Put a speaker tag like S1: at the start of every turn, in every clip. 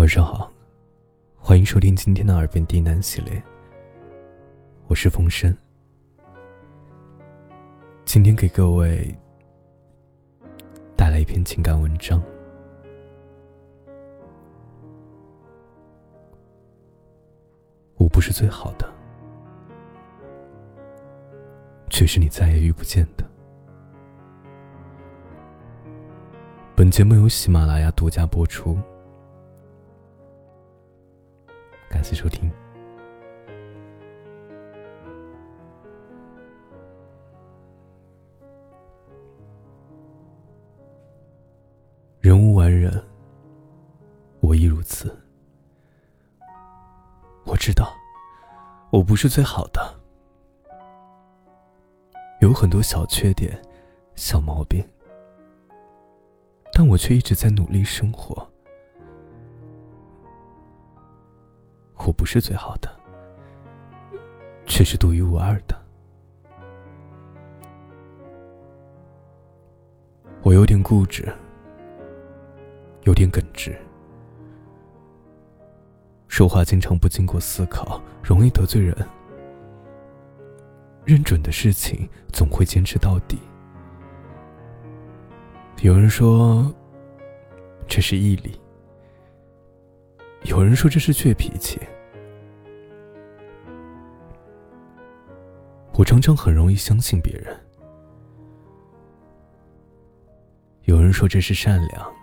S1: 晚上好，欢迎收听今天的耳边低喃系列。我是风声，今天给各位带来一篇情感文章。我不是最好的，却是你再也遇不见的。本节目由喜马拉雅独家播出。感谢收听。人无完人，我亦如此。我知道，我不是最好的，有很多小缺点、小毛病，但我却一直在努力生活。我不是最好的，却是独一无二的。我有点固执，有点耿直，说话经常不经过思考，容易得罪人。认准的事情总会坚持到底。有人说，这是毅力。有人说这是倔脾气，我常常很容易相信别人。有人说这是善良，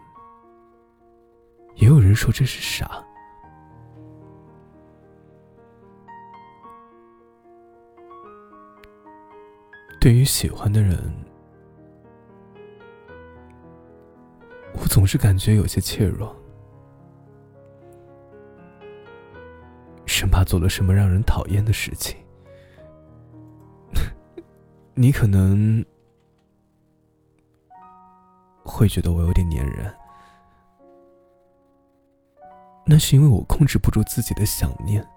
S1: 也有人说这是傻。对于喜欢的人，我总是感觉有些怯弱。生怕做了什么让人讨厌的事情，你可能会觉得我有点粘人，那是因为我控制不住自己的想念。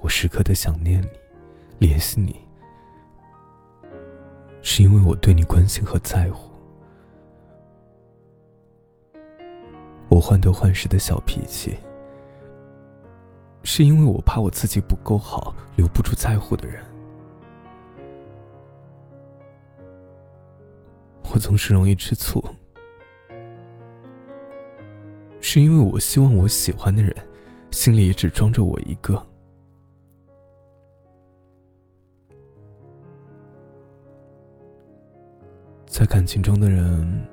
S1: 我时刻的想念你，联系你，是因为我对你关心和在乎。我患得患失的小脾气，是因为我怕我自己不够好，留不住在乎的人。我总是容易吃醋，是因为我希望我喜欢的人，心里也只装着我一个。在感情中的人。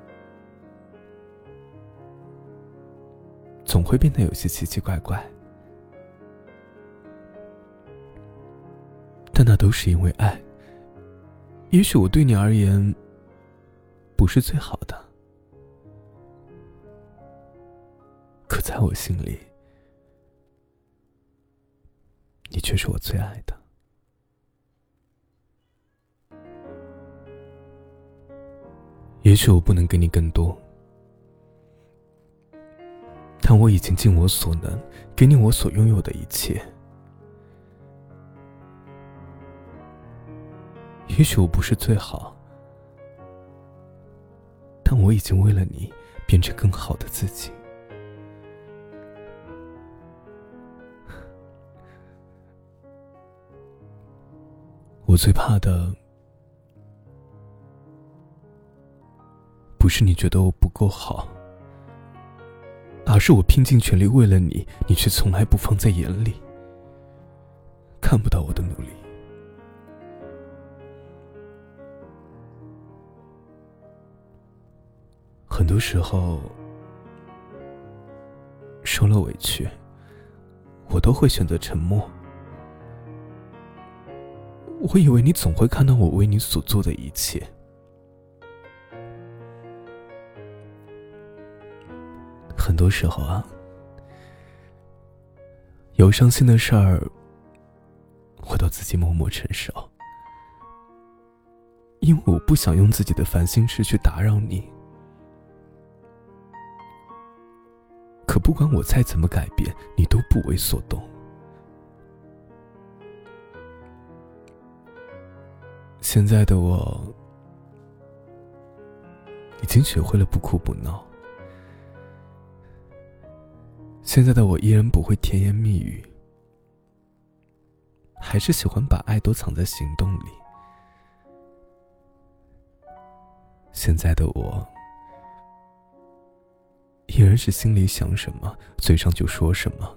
S1: 总会变得有些奇奇怪怪，都是因为爱。也许我对你而言不是最好的，可在我心里，你却是我最爱的。也许我不能给你更多。但我已经尽我所能，给你我所拥有的一切。也许我不是最好，但我已经为了你变成更好的自己。我最怕的，不是你觉得我不够好。而是我拼尽全力为了你，你却从来不放在眼里，看不到我的努力。很多时候，受了委屈，我都会选择沉默。我以为你总会看到我为你所做的一切。很多时候啊，有伤心的事儿，我都自己默默承受，因为我不想用自己的烦心事去打扰你。不管我再怎么改变，你都不为所动。现在的我，已经学会了不哭不闹。现在的我依然不会甜言蜜语，还是喜欢把爱都藏在行动里。现在的我，依然是心里想什么，嘴上就说什么。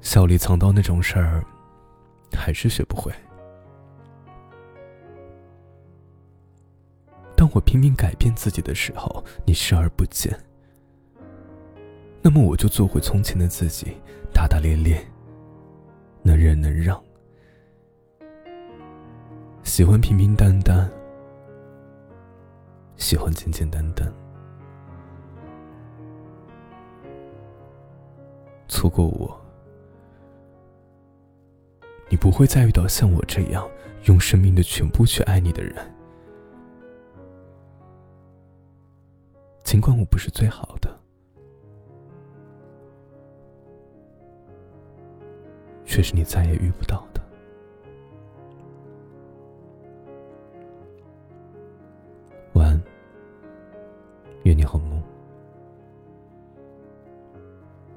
S1: 笑里藏刀那种事儿，还是学不会。当我拼命改变自己的时候，你视而不见。那么我就做回从前的自己，大大咧咧，能忍能让，喜欢平平淡淡，喜欢简简单单。不过我，你不会再遇到像我这样用生命的全部去爱你的人。尽管我不是最好的。却是你再也遇不到